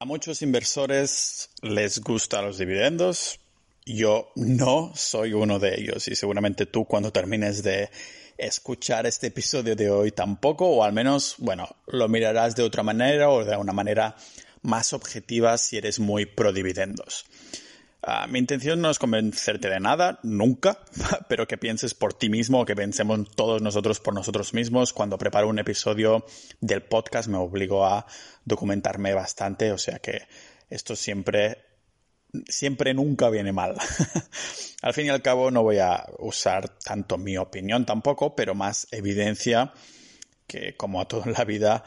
A muchos inversores les gustan los dividendos. Yo no soy uno de ellos y seguramente tú cuando termines de escuchar este episodio de hoy tampoco, o al menos, bueno, lo mirarás de otra manera o de una manera más objetiva si eres muy pro dividendos. Ah, mi intención no es convencerte de nada, nunca, pero que pienses por ti mismo que pensemos todos nosotros por nosotros mismos. Cuando preparo un episodio del podcast me obligo a documentarme bastante, o sea que esto siempre, siempre nunca viene mal. al fin y al cabo no voy a usar tanto mi opinión tampoco, pero más evidencia que como a todo en la vida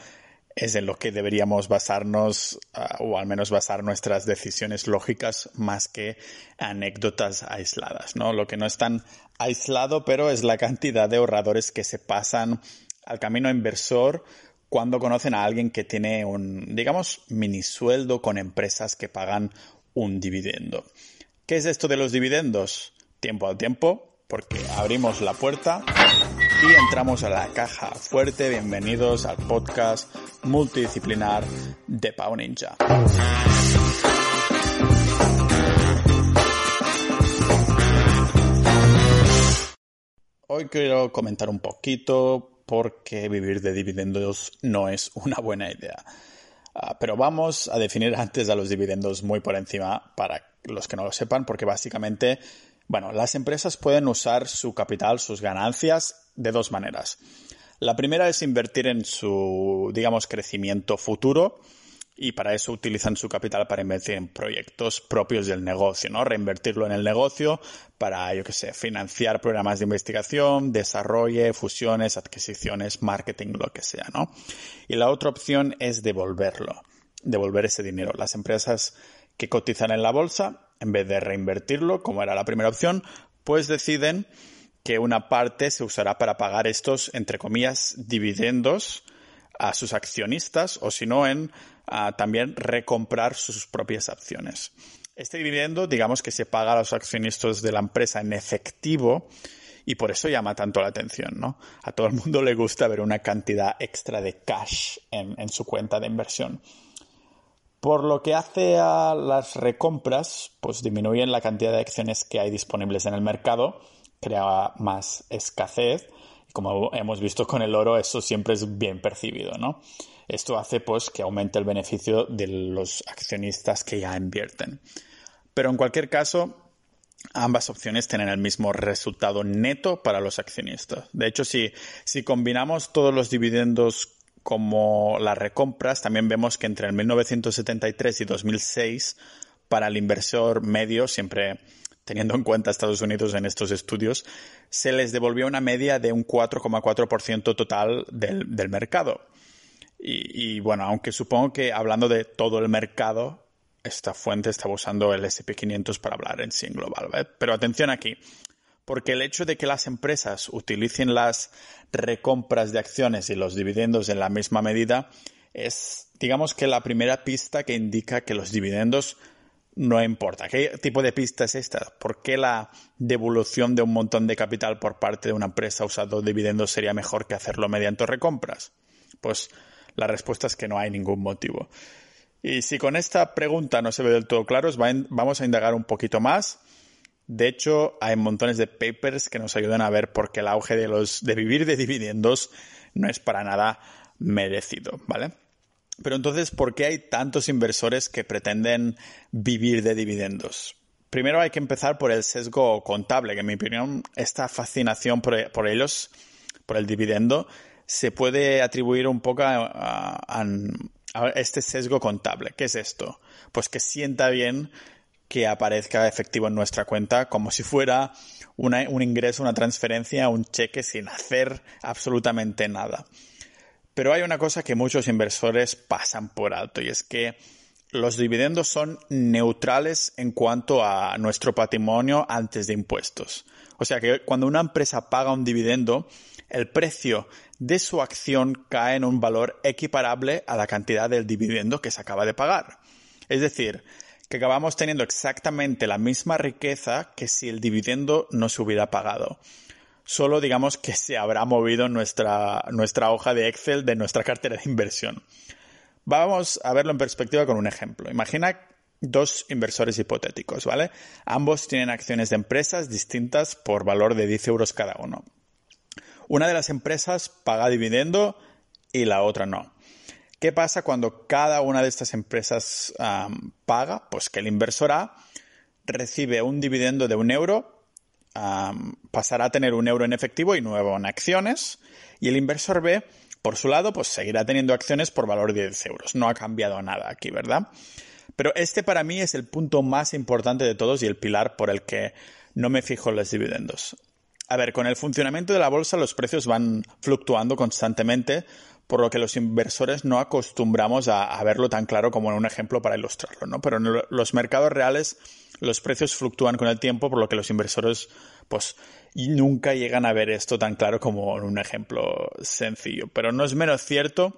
es en lo que deberíamos basarnos ah, o al menos basar nuestras decisiones lógicas más que anécdotas aisladas, ¿no? Lo que no es tan aislado, pero es la cantidad de ahorradores que se pasan al camino inversor cuando conocen a alguien que tiene un, digamos, mini sueldo con empresas que pagan un dividendo. ¿Qué es esto de los dividendos? Tiempo al tiempo, porque abrimos la puerta y entramos a la caja fuerte. Bienvenidos al podcast multidisciplinar de Pau Ninja. Hoy quiero comentar un poquito por qué vivir de dividendos no es una buena idea. Ah, pero vamos a definir antes a los dividendos muy por encima para los que no lo sepan, porque básicamente bueno, las empresas pueden usar su capital, sus ganancias, de dos maneras. La primera es invertir en su, digamos, crecimiento futuro y para eso utilizan su capital para invertir en proyectos propios del negocio, ¿no? Reinvertirlo en el negocio para, yo qué sé, financiar programas de investigación, desarrollo, fusiones, adquisiciones, marketing, lo que sea, ¿no? Y la otra opción es devolverlo, devolver ese dinero. Las empresas que cotizan en la bolsa en vez de reinvertirlo, como era la primera opción, pues deciden que una parte se usará para pagar estos, entre comillas, dividendos a sus accionistas o si no en también recomprar sus propias acciones. Este dividendo, digamos que se paga a los accionistas de la empresa en efectivo y por eso llama tanto la atención, ¿no? A todo el mundo le gusta ver una cantidad extra de cash en su cuenta de inversión. Por lo que hace a las recompras, pues disminuyen la cantidad de acciones que hay disponibles en el mercado, crea más escasez. Y como hemos visto con el oro, eso siempre es bien percibido, ¿no? Esto hace pues que aumente el beneficio de los accionistas que ya invierten. Pero en cualquier caso, ambas opciones tienen el mismo resultado neto para los accionistas. De hecho, si, si combinamos todos los dividendos como las recompras, también vemos que entre el 1973 y 2006, para el inversor medio, siempre teniendo en cuenta Estados Unidos en estos estudios, se les devolvió una media de un 4,4% total del, del, mercado. Y, bueno, aunque supongo que hablando de todo el mercado, esta fuente está usando el SP500 para hablar en sí global. ¿vale? Pero atención aquí, porque el hecho de que las empresas utilicen las recompras de acciones y los dividendos en la misma medida es, digamos que la primera pista que indica que los dividendos no importa. ¿Qué tipo de pista es esta? ¿Por qué la devolución de un montón de capital por parte de una empresa usando dividendos sería mejor que hacerlo mediante recompras? Pues la respuesta es que no hay ningún motivo. Y si con esta pregunta no se ve del todo claro, vamos a indagar un poquito más de hecho, hay montones de papers que nos ayudan a ver por qué el auge de los de vivir de dividendos no es para nada merecido, ¿vale? Pero entonces, ¿por qué hay tantos inversores que pretenden vivir de dividendos? Primero hay que empezar por el sesgo contable, que en mi opinión esta fascinación por, ellos, por el dividendo, se puede atribuir un poco a, a este sesgo contable. ¿Qué es esto? Pues que sienta bien que aparezca efectivo en nuestra cuenta como si fuera un ingreso, una transferencia, un cheque sin hacer absolutamente nada. Pero hay una cosa que muchos inversores pasan por alto y es que los dividendos son neutrales en cuanto a nuestro patrimonio antes de impuestos. O sea que cuando una empresa paga un dividendo, el precio de su acción cae en un valor equiparable a la cantidad del dividendo que se acaba de pagar. Es decir, que acabamos teniendo exactamente la misma riqueza que si el dividendo no se hubiera pagado. Solo digamos que se habrá movido nuestra, hoja de Excel de nuestra cartera de inversión. Vamos a verlo en perspectiva con un ejemplo. Imagina dos inversores hipotéticos, ¿vale? Ambos tienen acciones de empresas distintas por valor de 10 euros cada uno. Una de las empresas paga dividendo y la otra no. ¿Qué pasa cuando cada una de estas empresas paga? Pues que el inversor A recibe un dividendo de un euro, pasará a tener un euro en efectivo y nuevo en acciones, y el inversor B, por su lado, pues seguirá teniendo acciones por valor de 10 euros. No ha cambiado nada aquí, ¿verdad? Pero este para mí es el punto más importante de todos y el pilar por el que no me fijo en los dividendos. A ver, con el funcionamiento de la bolsa los precios van fluctuando constantemente, por lo que los inversores no acostumbramos a, verlo tan claro como en un ejemplo para ilustrarlo, ¿no? Pero en los mercados reales los precios fluctúan con el tiempo, por lo que los inversores pues nunca llegan a ver esto tan claro como en un ejemplo sencillo. Pero no es menos cierto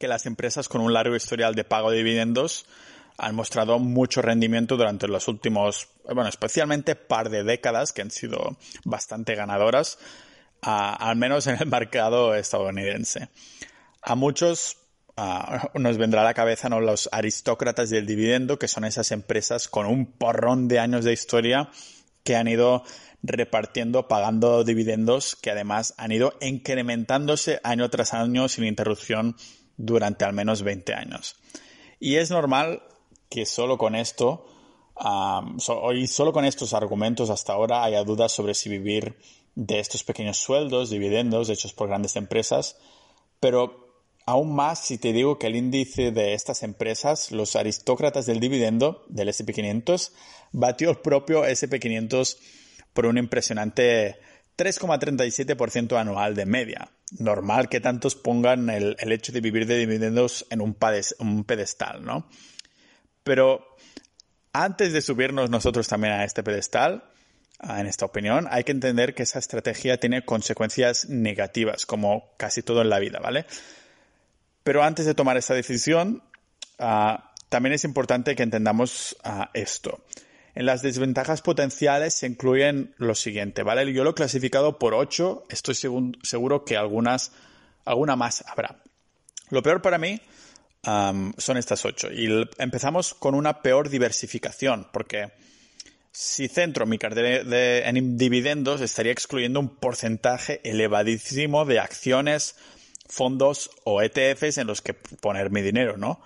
que las empresas con un largo historial de pago de dividendos han mostrado mucho rendimiento durante los últimos, bueno, especialmente par de décadas que han sido bastante ganadoras, al menos en el mercado estadounidense. A muchos nos vendrá a la cabeza ¿no? los aristócratas del dividendo, que son esas empresas con un porrón de años de historia que han ido repartiendo, pagando dividendos, que además han ido incrementándose año tras año sin interrupción durante al menos 20 años. Y es normal que solo con esto, y solo con estos argumentos hasta ahora haya dudas sobre si vivir de estos pequeños sueldos, dividendos hechos por grandes empresas, pero aún más si te digo que el índice de estas empresas, los aristócratas del dividendo del SP500, batió el propio SP500 por un impresionante 3,37% anual de media. Normal que tantos pongan el, hecho de vivir de dividendos en un, un pedestal, ¿no? Pero antes de subirnos nosotros también a este pedestal, en esta opinión, hay que entender que esa estrategia tiene consecuencias negativas, como casi todo en la vida, ¿vale? Pero antes de tomar esa decisión, ah, también es importante que entendamos ah, esto. En las desventajas potenciales se incluyen lo siguiente, ¿vale? Yo lo he clasificado por ocho, estoy seguro que algunas, alguna más habrá. Lo peor para mí son estas ocho. Y empezamos con una peor diversificación, porque si centro mi cartera en dividendos, estaría excluyendo un porcentaje elevadísimo de acciones, fondos o ETFs en los que poner mi dinero, ¿no?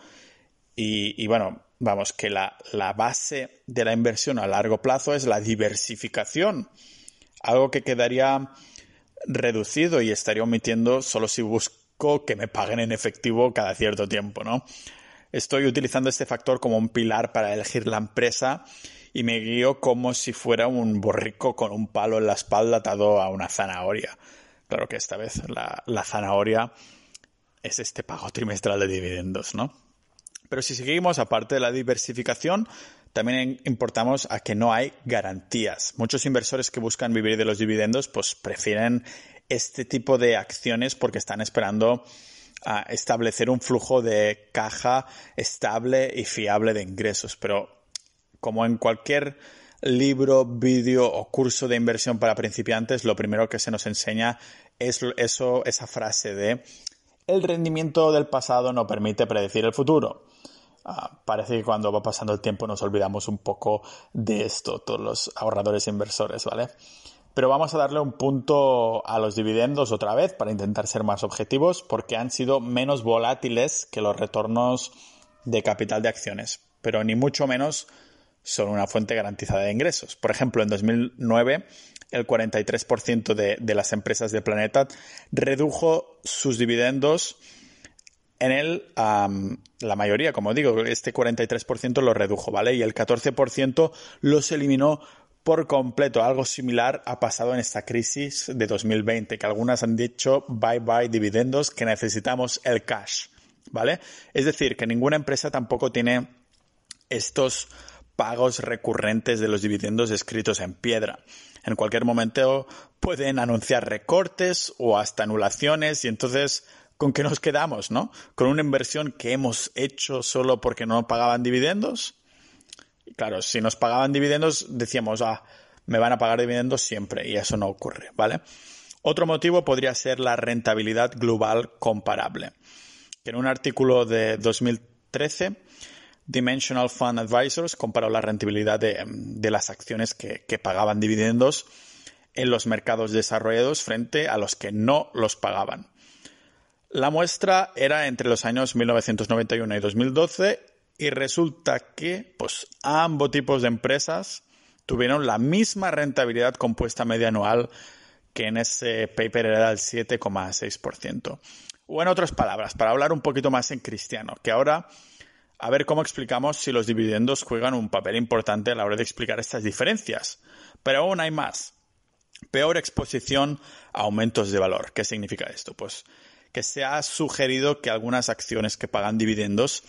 Y, bueno, vamos, que la, la, base de la inversión a largo plazo es la diversificación, algo que quedaría reducido y estaría omitiendo solo si busco que me paguen en efectivo cada cierto tiempo, ¿no? Estoy utilizando este factor como un pilar para elegir la empresa y me guío como si fuera un borrico con un palo en la espalda atado a una zanahoria. Claro que esta vez la, la zanahoria es este pago trimestral de dividendos, ¿no? Pero si seguimos, aparte de la diversificación, también importamos a que no hay garantías. Muchos inversores que buscan vivir de los dividendos, pues prefieren este tipo de acciones porque están esperando a establecer un flujo de caja estable y fiable de ingresos. Pero como en cualquier libro, vídeo o curso de inversión para principiantes, lo primero que se nos enseña es eso, esa frase de el rendimiento del pasado no permite predecir el futuro. Ah, parece que cuando va pasando el tiempo nos olvidamos un poco de esto, todos los ahorradores e inversores, ¿vale? Pero vamos a darle un punto a los dividendos otra vez para intentar ser más objetivos porque han sido menos volátiles que los retornos de capital de acciones, pero ni mucho menos son una fuente garantizada de ingresos. Por ejemplo, en 2009 el 43% de, de las empresas del planeta redujo sus dividendos en el, la mayoría, como digo, este 43% lo redujo, ¿vale? Y el 14% los eliminó por completo. Algo similar ha pasado en esta crisis de 2020, que algunas han dicho bye bye dividendos, que necesitamos el cash, ¿vale? Es decir, que ninguna empresa tampoco tiene estos pagos recurrentes de los dividendos escritos en piedra. En cualquier momento pueden anunciar recortes o hasta anulaciones y entonces ¿con qué nos quedamos, no? ¿Con una inversión que hemos hecho solo porque no pagaban dividendos? claro, si nos pagaban dividendos, decíamos, ah, me van a pagar dividendos siempre, y eso no ocurre, ¿vale? Otro motivo podría ser la rentabilidad global comparable. en un artículo de 2013 Dimensional Fund Advisors comparó la rentabilidad de, las acciones que, que, pagaban dividendos en los mercados desarrollados frente a los que no los pagaban. La muestra era entre los años 1991 y 2012 y resulta que pues, ambos tipos de empresas tuvieron la misma rentabilidad compuesta media anual que en ese paper era del 7,6%. O en otras palabras, para hablar un poquito más en cristiano, que ahora a ver cómo explicamos si los dividendos juegan un papel importante a la hora de explicar estas diferencias. Pero aún hay más. Peor exposición a aumentos de valor. ¿Qué significa esto? Pues que se ha sugerido que algunas acciones que pagan dividendos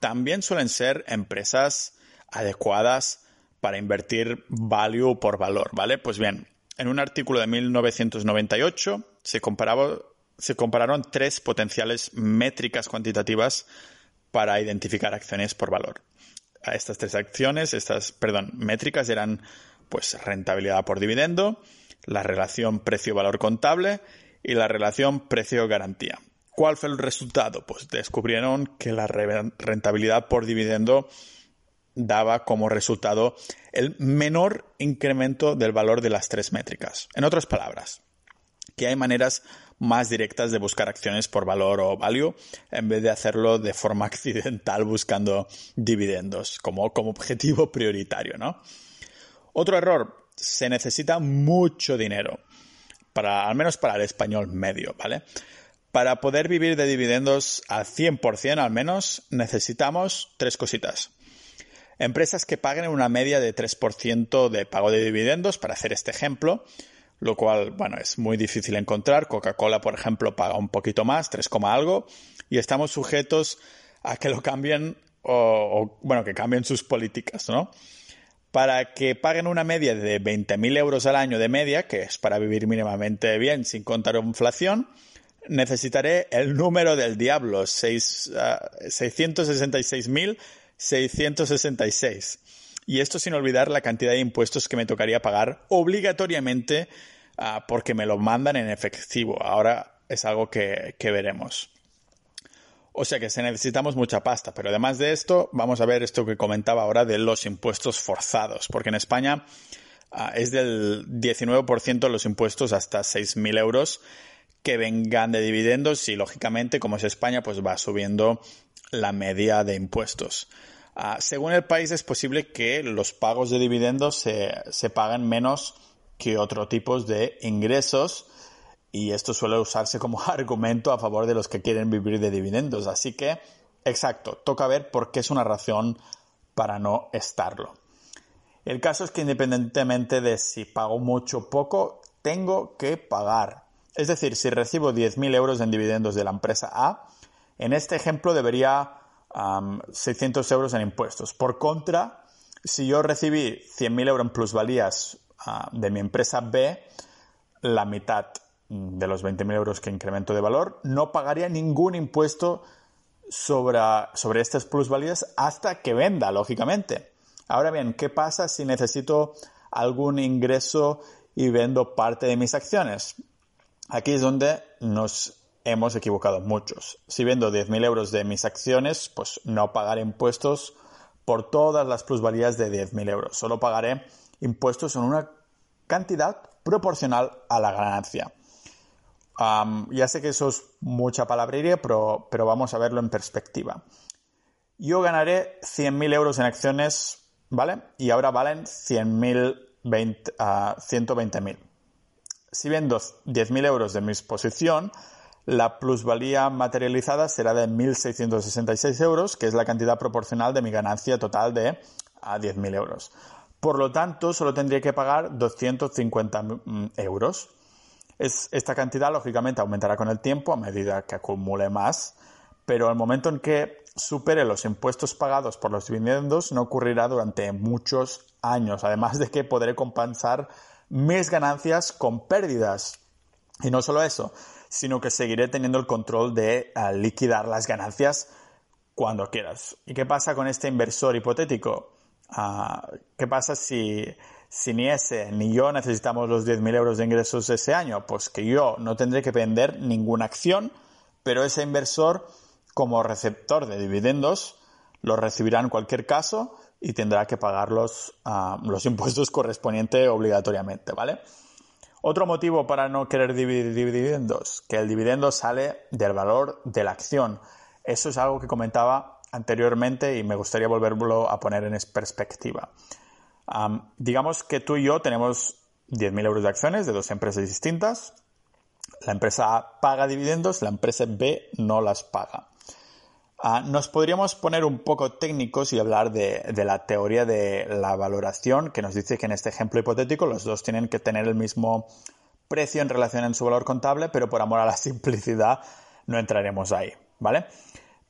también suelen ser empresas adecuadas para invertir value por valor, ¿vale? Pues bien, en un artículo de 1998 se, se compararon tres potenciales métricas cuantitativas para identificar acciones por valor. A estas tres acciones, estas, perdón, métricas eran pues rentabilidad por dividendo, la relación precio-valor contable y la relación precio-garantía. ¿Cuál fue el resultado? Pues descubrieron que la rentabilidad por dividendo daba como resultado el menor incremento del valor de las tres métricas. En otras palabras, que hay maneras más directas de buscar acciones por valor o value en vez de hacerlo de forma accidental buscando dividendos como, como objetivo prioritario, ¿no? Otro error, se necesita mucho dinero para, al menos para el español medio, ¿vale? Para poder vivir de dividendos al 100% al menos necesitamos tres cositas. Empresas que paguen una media de 3% de pago de dividendos, para hacer este ejemplo, lo cual, bueno, es muy difícil encontrar. Coca-Cola, por ejemplo, paga un poquito más, 3, algo, y estamos sujetos a que lo cambien o, bueno, que cambien sus políticas, ¿no? Para que paguen una media de 20.000 euros al año de media, que es para vivir mínimamente bien sin contar inflación, necesitaré el número del diablo, 666.666. Ah, y esto sin olvidar la cantidad de impuestos que me tocaría pagar obligatoriamente ah, porque me lo mandan en efectivo. Ahora es algo que, veremos. O sea que se necesitamos mucha pasta, pero además de esto, vamos a ver esto que comentaba ahora de los impuestos forzados, porque en España ah, es del 19% los impuestos hasta 6.000 euros que vengan de dividendos y lógicamente, como es España, pues va subiendo la media de impuestos. Ah, según el país es posible que los pagos de dividendos se, se paguen menos que otro tipo de ingresos y esto suele usarse como argumento a favor de los que quieren vivir de dividendos. Así que, exacto, toca ver por qué es una razón para no estarlo. El caso es que independientemente de si pago mucho o poco, tengo que pagar. Es decir, si recibo 10.000 euros en dividendos de la empresa A, en este ejemplo debería 600 euros en impuestos. Por contra, si yo recibí 100.000 euros en plusvalías ah, de mi empresa B, la mitad de los 20.000 euros que incremento de valor, no pagaría ningún impuesto sobre, sobre estas plusvalías hasta que venda, lógicamente. Ahora bien, ¿qué pasa si necesito algún ingreso y vendo parte de mis acciones? Aquí es donde nos hemos equivocado muchos. Si vendo 10.000 euros de mis acciones, pues no pagaré impuestos por todas las plusvalías de 10.000 euros. Solo pagaré impuestos en una cantidad proporcional a la ganancia. ya sé que eso es mucha palabrería, pero, vamos a verlo en perspectiva. Yo ganaré 100.000 euros en acciones, ¿vale? Y ahora valen 100.000, 120.000. Si vendo 10.000 euros de mi exposición, la plusvalía materializada será de 1.666 euros, que es la cantidad proporcional de mi ganancia total de a 10.000 euros. Por lo tanto, solo tendría que pagar 250 mm, euros. esta cantidad, lógicamente, aumentará con el tiempo a medida que acumule más, pero el momento en que supere los impuestos pagados por los dividendos no ocurrirá durante muchos años, además de que podré compensar mis ganancias con pérdidas. Y no solo eso, sino que seguiré teniendo el control de ah, liquidar las ganancias cuando quieras. ¿Y qué pasa con este inversor hipotético? Ah, ¿Qué pasa si, si ni ese ni yo necesitamos los 10.000 euros de ingresos ese año? Pues que yo no tendré que vender ninguna acción, pero ese inversor como receptor de dividendos, los recibirá en cualquier caso y tendrá que pagar los, ah, los impuestos correspondientes obligatoriamente, ¿vale? Otro motivo para no querer dividir dividendos, que el dividendo sale del valor de la acción. Eso es algo que comentaba anteriormente y me gustaría volverlo a poner en perspectiva. digamos que tú y yo tenemos 10.000 euros de acciones de dos empresas distintas. La empresa A paga dividendos, la empresa B no las paga. Ah, nos podríamos poner un poco técnicos y hablar de, la teoría de la valoración, que nos dice que en este ejemplo hipotético los dos tienen que tener el mismo precio en relación a su valor contable, pero por amor a la simplicidad no entraremos ahí, ¿vale?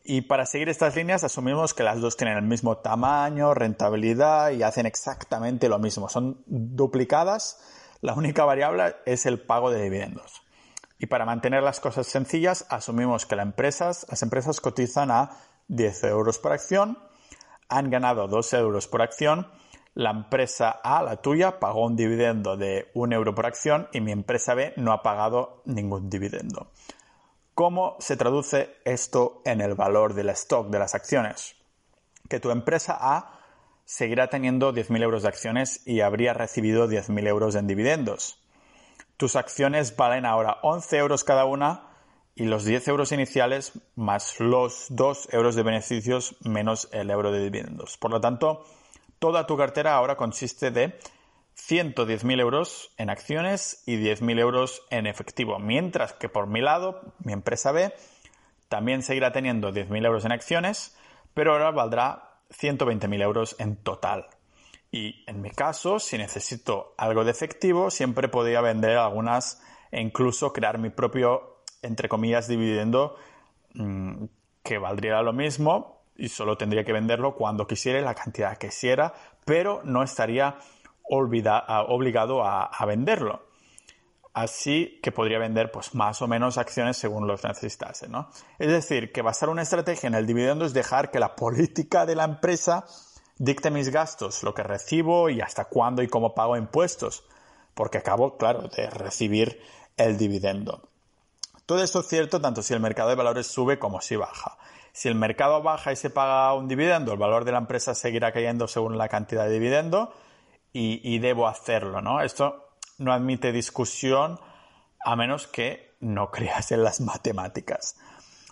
Y para seguir estas líneas asumimos que las dos tienen el mismo tamaño, rentabilidad y hacen exactamente lo mismo. Son duplicadas. La única variable es el pago de dividendos. Y para mantener las cosas sencillas, asumimos que las empresas, cotizan a 10 euros por acción, han ganado 2 euros por acción, la empresa A, la tuya, pagó un dividendo de 1 euro por acción y mi empresa B no ha pagado ningún dividendo. ¿Cómo se traduce esto en el valor del stock de las acciones? Que tu empresa A seguirá teniendo 10.000 euros de acciones y habría recibido 10.000 euros en dividendos tus acciones valen ahora 11 euros cada una y los 10 euros iniciales más los 2 euros de beneficios menos el euro de dividendos. Por lo tanto, toda tu cartera ahora consiste de 110.000 euros en acciones y 10.000 euros en efectivo, mientras que por mi lado, mi empresa B también seguirá teniendo 10.000 euros en acciones, pero ahora valdrá 120.000 euros en total. Y en mi caso, si necesito algo de efectivo, siempre podría vender algunas e incluso crear mi propio, entre comillas, dividendo mm, que valdría lo mismo y solo tendría que venderlo cuando quisiera la cantidad que quisiera, pero no estaría obligado a, venderlo. Así que podría vender pues, más o menos acciones según los necesitase. ¿no? Es decir, que basar una estrategia en el dividendo es dejar que la política de la empresa dicte mis gastos, lo que recibo y hasta cuándo y cómo pago impuestos, porque acabo, claro, de recibir el dividendo. Todo esto es cierto tanto si el mercado de valores sube como si baja. Si el mercado baja y se paga un dividendo, el valor de la empresa seguirá cayendo según la cantidad de dividendo y, debo hacerlo, ¿no? Esto no admite discusión a menos que no creas en las matemáticas.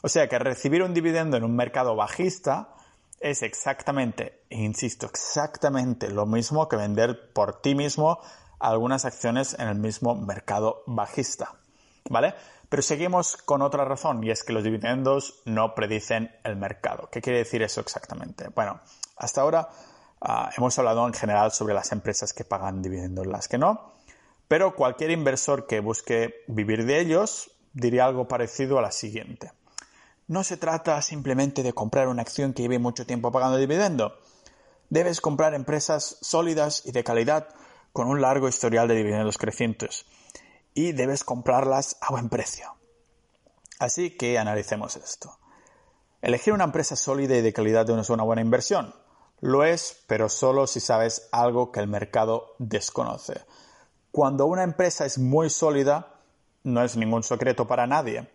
O sea que recibir un dividendo en un mercado bajista es exactamente, insisto, exactamente lo mismo que vender por ti mismo algunas acciones en el mismo mercado bajista. ¿Vale? Pero seguimos con otra razón y es que los dividendos no predicen el mercado. ¿Qué quiere decir eso exactamente? Bueno, hasta ahora ah, hemos hablado en general sobre las empresas que pagan dividendos, las que no, pero cualquier inversor que busque vivir de ellos diría algo parecido a la siguiente. No se trata simplemente de comprar una acción que lleve mucho tiempo pagando dividendo. Debes comprar empresas sólidas y de calidad con un largo historial de dividendos crecientes. Y debes comprarlas a buen precio. Así que analicemos esto. Elegir una empresa sólida y de calidad no es una buena inversión. Lo es, pero solo si sabes algo que el mercado desconoce. Cuando una empresa es muy sólida, no es ningún secreto para nadie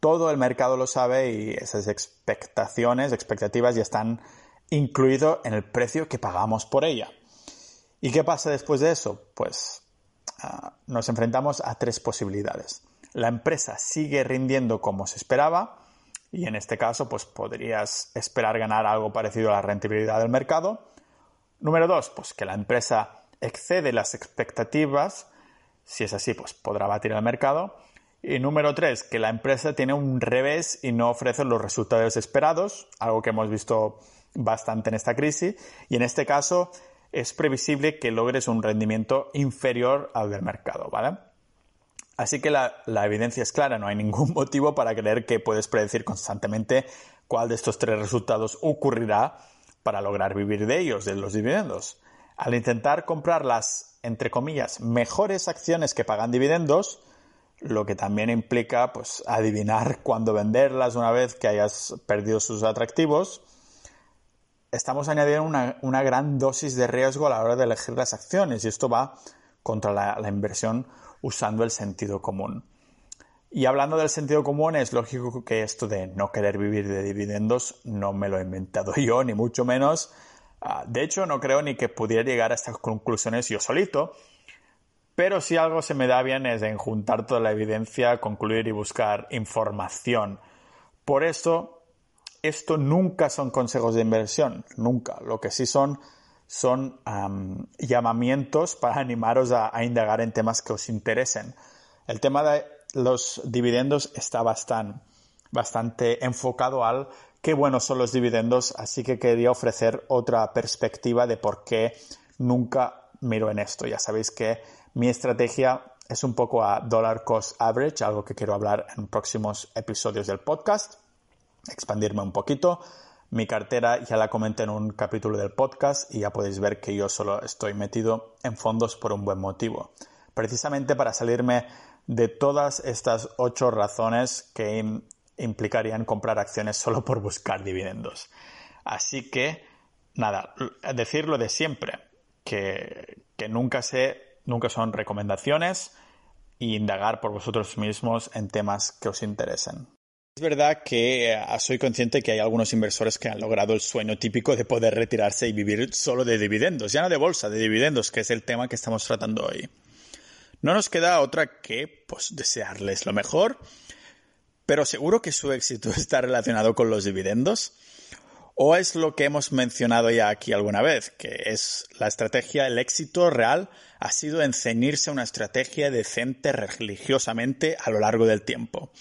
todo el mercado lo sabe y esas expectaciones, expectativas ya están incluido en el precio que pagamos por ella. ¿Y qué pasa después de eso? Pues ah, nos enfrentamos a tres posibilidades. La empresa sigue rindiendo como se esperaba y en este caso pues podrías esperar ganar algo parecido a la rentabilidad del mercado. Número dos, pues que la empresa excede las expectativas. Si es así, pues podrá batir el mercado. Y número tres, que la empresa tiene un revés y no ofrece los resultados esperados, algo que hemos visto bastante en esta crisis. Y en este caso es previsible que logres un rendimiento inferior al del mercado, ¿vale? Así que la, evidencia es clara, no hay ningún motivo para creer que puedes predecir constantemente cuál de estos tres resultados ocurrirá para lograr vivir de ellos, de los dividendos. Al intentar comprar las, entre comillas, mejores acciones que pagan dividendos, lo que también implica pues adivinar cuándo venderlas una vez que hayas perdido sus atractivos. Estamos añadiendo una, gran dosis de riesgo a la hora de elegir las acciones y esto va contra la, inversión usando el sentido común. Y hablando del sentido común, es lógico que esto de no querer vivir de dividendos no me lo he inventado yo, ni mucho menos. Ah, de hecho, no creo ni que pudiera llegar a estas conclusiones yo solito. Pero si algo se me da bien es en juntar toda la evidencia, concluir y buscar información. Por eso, esto nunca son consejos de inversión, nunca. Lo que sí son son llamamientos para animaros a, indagar en temas que os interesen. El tema de los dividendos está bastante, bastante enfocado al qué buenos son los dividendos, así que quería ofrecer otra perspectiva de por qué nunca miro en esto. Ya sabéis que mi estrategia es un poco a dollar cost average, algo que quiero hablar en próximos episodios del podcast, expandirme un poquito. Mi cartera ya la comenté en un capítulo del podcast y ya podéis ver que yo solo estoy metido en fondos por un buen motivo. Precisamente para salirme de todas estas ocho razones que implicarían comprar acciones solo por buscar dividendos. Así que, nada, decirlo de siempre, que, nunca nunca son recomendaciones y indagar por vosotros mismos en temas que os interesen. Es verdad que eh, soy consciente que hay algunos inversores que han logrado el sueño típico de poder retirarse y vivir solo de dividendos, ya no de bolsa, de dividendos, que es el tema que estamos tratando hoy. No nos queda otra que pues, desearles lo mejor, pero seguro que su éxito está relacionado con los dividendos. ¿O es lo que hemos mencionado ya aquí alguna vez, que es la estrategia, el éxito real ha sido en ceñirse a una estrategia decente religiosamente a lo largo del tiempo?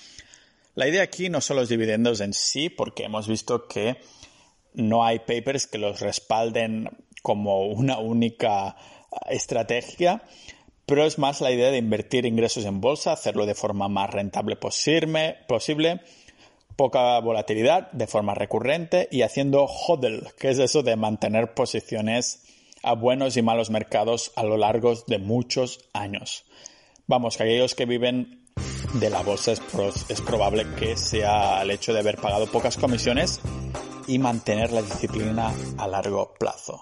La idea aquí no son los dividendos en sí, porque hemos visto que no hay papers que los respalden como una única estrategia, pero es más la idea de invertir ingresos en bolsa, hacerlo de forma más rentable posible, posible poca volatilidad, de forma recurrente y haciendo hodl, que es eso de mantener posiciones a buenos y malos mercados a lo largo de muchos años. Vamos, que aquellos que viven de la bolsa es, es probable que sea el hecho de haber pagado pocas comisiones y mantener la disciplina a largo plazo.